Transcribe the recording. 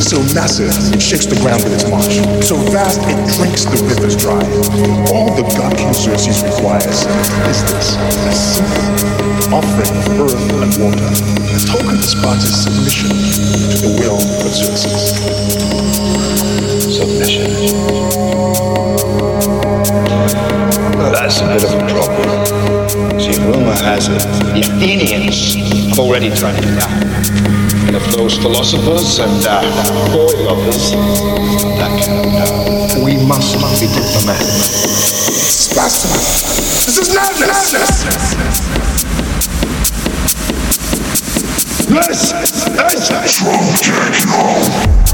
so massive it shakes the ground with its march, so vast it drinks the rivers dry. All the God King Xerxes requires is this, a simple offering of earth and water, a token of Sparta's submission to the will of Xerxes. Submission. That's a bit of a problem. See, rumor has it the Athenians already turned it. And if those philosophers and uh, boy lovers that of power, we must be diplomatic. This is madness! This is Trump techno.